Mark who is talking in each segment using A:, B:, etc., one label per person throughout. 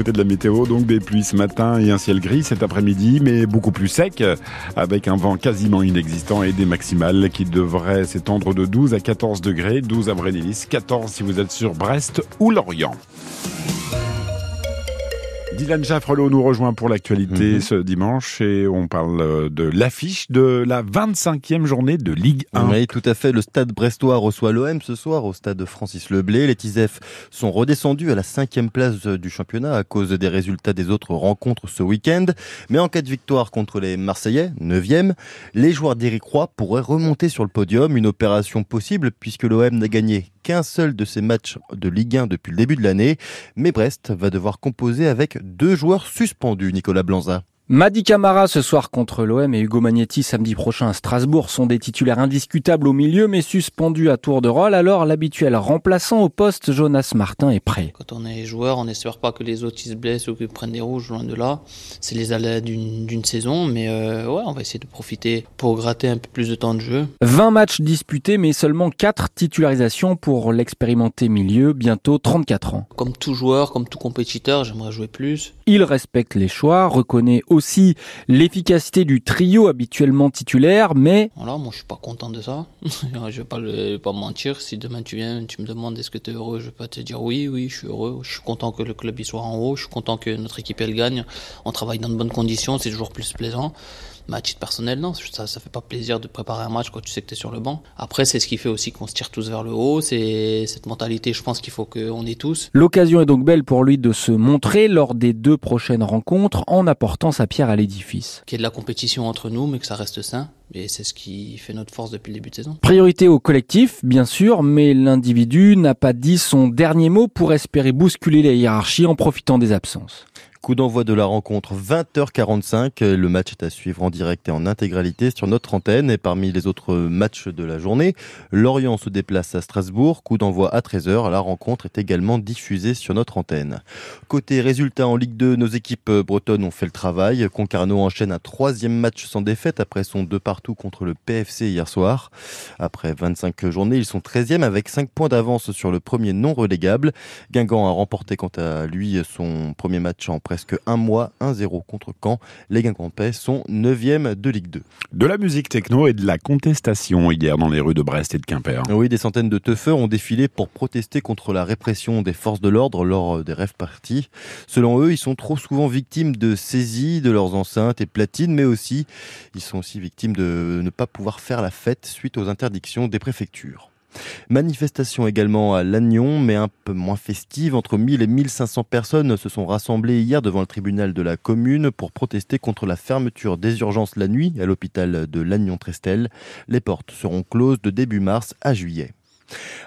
A: côté de la météo, donc des pluies ce matin et un ciel gris cet après-midi, mais beaucoup plus sec, avec un vent quasiment inexistant et des maximales qui devraient s'étendre de 12 à 14 degrés, 12 à Brénélis, 14 si vous êtes sur Brest ou Lorient. Dylan Jaffrelot nous rejoint pour l'actualité mhm. ce dimanche et on parle euh, de l'affiche de la 25e journée de Ligue 1.
B: Oui, tout à fait. Le stade brestois reçoit l'OM ce soir au stade Francis Leblé. Les Tisef sont redescendus à la cinquième place du championnat à cause des résultats des autres rencontres ce week-end. Mais en cas de victoire contre les Marseillais, 9e, les joueurs d'Éric Roy pourraient remonter sur le podium. Une opération possible puisque l'OM n'a gagné qu'un seul de ses matchs de Ligue 1 depuis le début de l'année. Mais Brest va devoir composer avec deux joueurs suspendus, Nicolas Blanza.
C: Madi Camara ce soir contre l'OM et Hugo Magnetti samedi prochain à Strasbourg sont des titulaires indiscutables au milieu mais suspendus à tour de rôle. Alors l'habituel remplaçant au poste, Jonas Martin, est prêt.
D: Quand on est joueur, on n'espère pas que les autres se blessent ou qu'ils prennent des rouges, loin de là. C'est les aléas d'une saison, mais euh, ouais, on va essayer de profiter pour gratter un peu plus de temps de jeu.
C: 20 matchs disputés mais seulement 4 titularisations pour l'expérimenté milieu, bientôt 34 ans.
D: Comme tout joueur, comme tout compétiteur, j'aimerais jouer plus.
C: Il respecte les choix, reconnaît aussi l'efficacité du trio habituellement titulaire, mais...
D: Voilà, moi je suis pas content de ça. je vais pas, le, pas mentir. Si demain tu viens, tu me demandes est-ce que tu es heureux, je vais te dire oui, oui, je suis heureux. Je suis content que le club y soit en haut. Je suis content que notre équipe elle gagne. On travaille dans de bonnes conditions, c'est toujours plus plaisant. Mais à titre personnel, non, ça, ça fait pas plaisir de préparer un match quand tu sais que tu es sur le banc. Après, c'est ce qui fait aussi qu'on se tire tous vers le haut. C'est cette mentalité, je pense qu'il faut qu'on ait tous.
C: L'occasion est donc belle pour lui de se montrer lors des deux prochaines rencontres en apportant sa pierre à l'édifice.
D: Qu'il y ait de la compétition entre nous, mais que ça reste sain. Et c'est ce qui fait notre force depuis le début de saison.
C: Priorité au collectif, bien sûr, mais l'individu n'a pas dit son dernier mot pour espérer bousculer la hiérarchie en profitant des absences.
B: Coup d'envoi de la rencontre 20h45. Le match est à suivre en direct et en intégralité sur notre antenne. Et parmi les autres matchs de la journée, Lorient se déplace à Strasbourg. Coup d'envoi à 13h. La rencontre est également diffusée sur notre antenne. Côté résultats en Ligue 2, nos équipes bretonnes ont fait le travail. Concarneau enchaîne un troisième match sans défaite après son 2 partout contre le PFC hier soir. Après 25 journées, ils sont 13e avec 5 points d'avance sur le premier non relégable. Guingamp a remporté quant à lui son premier match en presque un mois, 1-0 contre Caen. Les Guingampais sont 9e de Ligue 2.
A: De la musique techno et de la contestation hier dans les rues de Brest et de Quimper.
B: Oui, des centaines de teufeurs ont défilé pour protester contre la répression des forces de l'ordre lors des rêves parties. Selon eux, ils sont trop souvent victimes de saisies de leurs enceintes et platines, mais aussi, ils sont aussi victimes de ne pas pouvoir faire la fête suite aux interdictions des préfectures. Manifestation également à Lannion, mais un peu moins festive. Entre 1000 et 1500 personnes se sont rassemblées hier devant le tribunal de la commune pour protester contre la fermeture des urgences la nuit à l'hôpital de Lannion-Trestel. Les portes seront closes de début mars à juillet.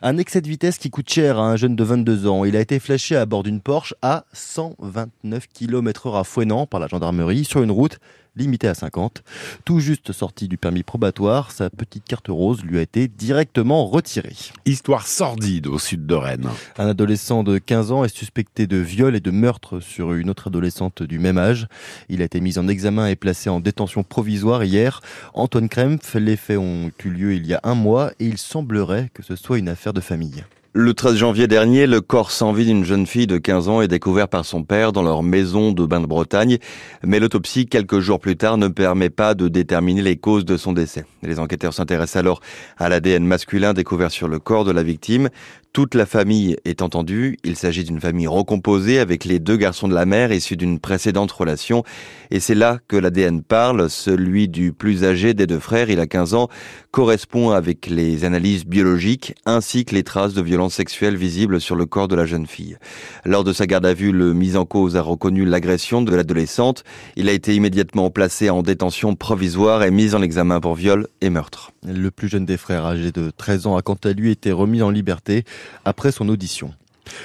B: Un excès de vitesse qui coûte cher à un jeune de 22 ans. Il a été flashé à bord d'une Porsche à 129 km h à Fouenant par la gendarmerie sur une route limité à 50. Tout juste sorti du permis probatoire, sa petite carte rose lui a été directement retirée.
A: Histoire sordide au sud de Rennes.
B: Un adolescent de 15 ans est suspecté de viol et de meurtre sur une autre adolescente du même âge. Il a été mis en examen et placé en détention provisoire hier. Antoine Krempf, les faits ont eu lieu il y a un mois et il semblerait que ce soit une affaire de famille.
E: Le 13 janvier dernier, le corps sans vie d'une jeune fille de 15 ans est découvert par son père dans leur maison de bain de Bretagne, mais l'autopsie quelques jours plus tard ne permet pas de déterminer les causes de son décès. Les enquêteurs s'intéressent alors à l'ADN masculin découvert sur le corps de la victime. Toute la famille est entendue. Il s'agit d'une famille recomposée avec les deux garçons de la mère issus d'une précédente relation. Et c'est là que l'ADN parle. Celui du plus âgé des deux frères, il a 15 ans, correspond avec les analyses biologiques ainsi que les traces de violences sexuelles visibles sur le corps de la jeune fille. Lors de sa garde à vue, le mis en cause a reconnu l'agression de l'adolescente. Il a été immédiatement placé en détention provisoire et mis en examen pour viol et meurtre.
B: Le plus jeune des frères, âgé de 13 ans, a quant à lui été remis en liberté après son audition.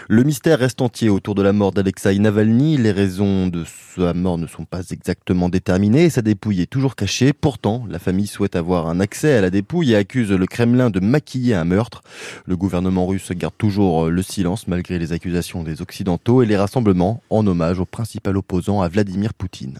B: Le mystère reste entier autour de la mort d'Alexei Navalny. Les raisons de sa mort ne sont pas exactement déterminées sa dépouille est toujours cachée. Pourtant, la famille souhaite avoir un accès à la dépouille et accuse le Kremlin de maquiller un meurtre. Le gouvernement russe garde toujours le silence malgré les accusations des Occidentaux et les rassemblements en hommage au principal opposant à Vladimir Poutine.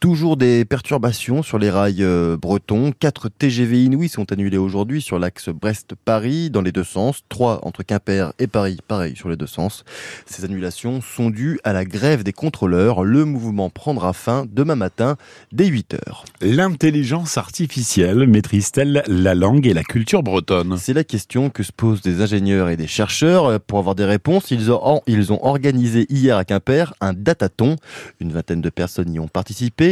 B: Toujours des perturbations sur les rails euh, bretons. Quatre TGV inouïs sont annulés aujourd'hui sur l'axe Brest-Paris dans les deux sens. Trois entre Quimper et Paris, pareil sur les deux sens. Ces annulations sont dues à la grève des contrôleurs. Le mouvement prendra fin demain matin dès 8 heures.
A: L'intelligence artificielle maîtrise-t-elle la langue et la culture bretonne?
B: C'est la question que se posent des ingénieurs et des chercheurs. Pour avoir des réponses, ils ont, ils ont organisé hier à Quimper un dataton. Une vingtaine de personnes y ont participé,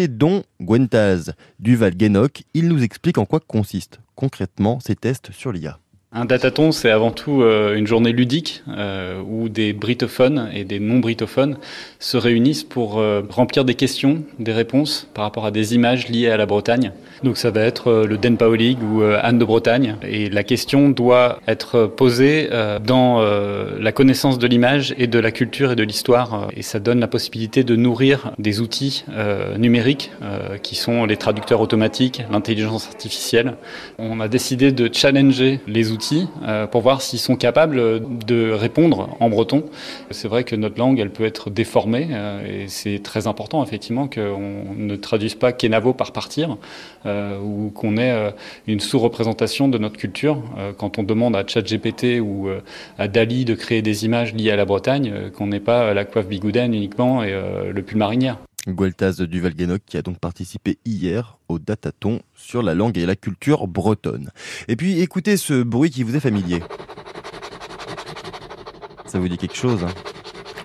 B: dont Gwentaz Duval-Guénoc. Il nous explique en quoi consistent concrètement ces tests sur l'IA.
F: Un dataton, c'est avant tout euh, une journée ludique euh, où des britophones et des non-britophones se réunissent pour euh, remplir des questions, des réponses par rapport à des images liées à la Bretagne. Donc ça va être le Den League ou Anne de Bretagne. Et la question doit être posée dans la connaissance de l'image et de la culture et de l'histoire. Et ça donne la possibilité de nourrir des outils numériques qui sont les traducteurs automatiques, l'intelligence artificielle. On a décidé de challenger les outils euh, pour voir s'ils sont capables de répondre en breton. C'est vrai que notre langue, elle peut être déformée euh, et c'est très important effectivement qu'on ne traduise pas Kenavo par partir euh, ou qu'on ait une sous-représentation de notre culture. quand on demande à ChatGPT ou à Dali de créer des images liées à la Bretagne, qu'on n'ait pas la coiffe bigouden uniquement et le pull marinière.
B: Gueltas de duval qui a donc participé hier au dataton sur la langue et la culture bretonne. Et puis écoutez ce bruit qui vous est familier. Ça vous dit quelque chose hein?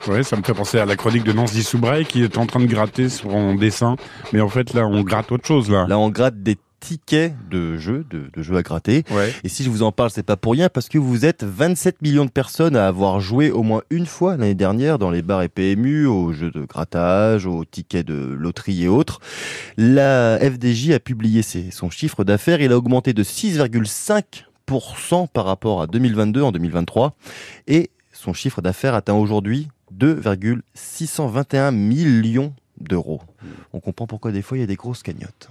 A: Oui, ça me fait penser à la chronique de Nancy Soubray qui est en train de gratter son dessin. Mais en fait, là, on gratte autre chose. Là,
B: là on gratte des tickets de jeux, de, de jeux à gratter. Et si je vous en parle, c'est pas pour rien, parce que vous êtes 27 millions de personnes à avoir joué au moins une fois l'année dernière dans les bars et PMU, aux jeux de grattage, aux tickets de loterie et autres. La FDJ a publié ses, son chiffre d'affaires, il a augmenté de 6,5% par rapport à 2022 en 2023, et son chiffre d'affaires atteint aujourd'hui 2,621 millions d'euros. On comprend pourquoi des fois il y a des grosses cagnottes.